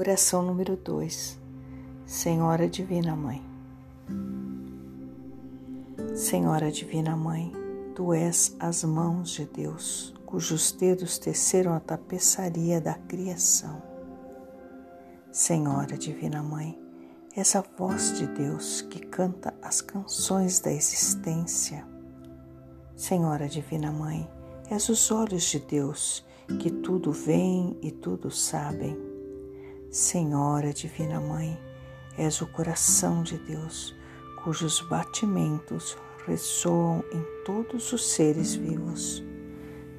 Oração número 2 Senhora Divina Mãe Senhora Divina Mãe, Tu és as mãos de Deus, cujos dedos teceram a tapeçaria da criação. Senhora Divina Mãe, és a voz de Deus que canta as canções da existência. Senhora Divina Mãe, és os olhos de Deus que tudo veem e tudo sabem. Senhora Divina Mãe, és o coração de Deus, cujos batimentos ressoam em todos os seres vivos.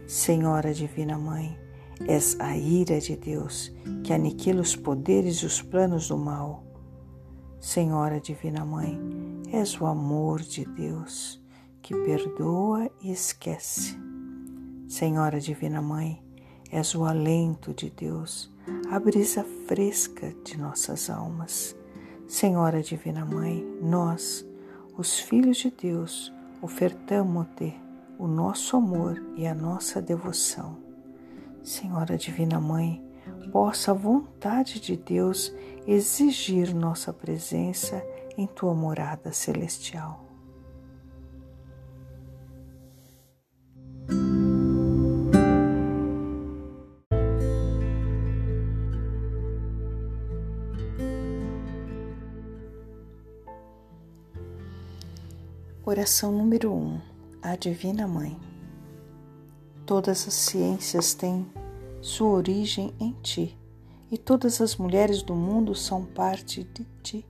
Senhora Divina Mãe, és a ira de Deus que aniquila os poderes e os planos do mal. Senhora Divina Mãe, és o amor de Deus que perdoa e esquece. Senhora Divina Mãe, és o alento de Deus, a brisa fresca de nossas almas. Senhora Divina Mãe, nós, os filhos de Deus, ofertamos-te o nosso amor e a nossa devoção. Senhora Divina Mãe, possa a vontade de Deus exigir nossa presença em tua morada celestial. Oração número 1 um, A Divina Mãe Todas as ciências têm sua origem em ti, e todas as mulheres do mundo são parte de ti.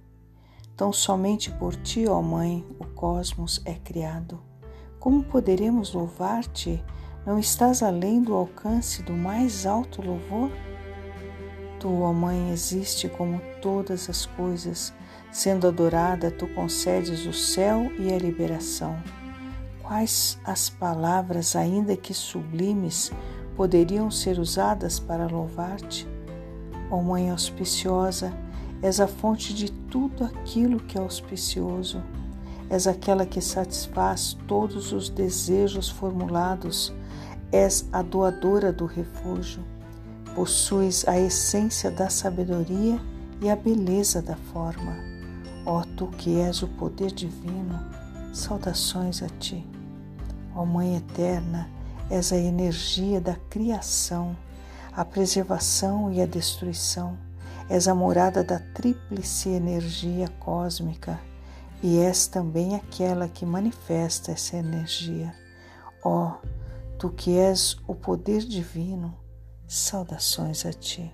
Tão somente por ti, ó Mãe, o cosmos é criado. Como poderemos louvar-te? Não estás além do alcance do mais alto louvor? Tu, ó Mãe, existe como todas as coisas Sendo adorada, tu concedes o céu e a liberação. Quais as palavras, ainda que sublimes, poderiam ser usadas para louvar-te? Ó Mãe auspiciosa, és a fonte de tudo aquilo que é auspicioso. És aquela que satisfaz todos os desejos formulados. És a doadora do refúgio. Possuis a essência da sabedoria e a beleza da forma. Ó tu que és o poder divino, saudações a ti. Ó Mãe eterna, és a energia da criação, a preservação e a destruição. És a morada da tríplice energia cósmica e és também aquela que manifesta essa energia. Ó, tu que és o poder divino, saudações a ti.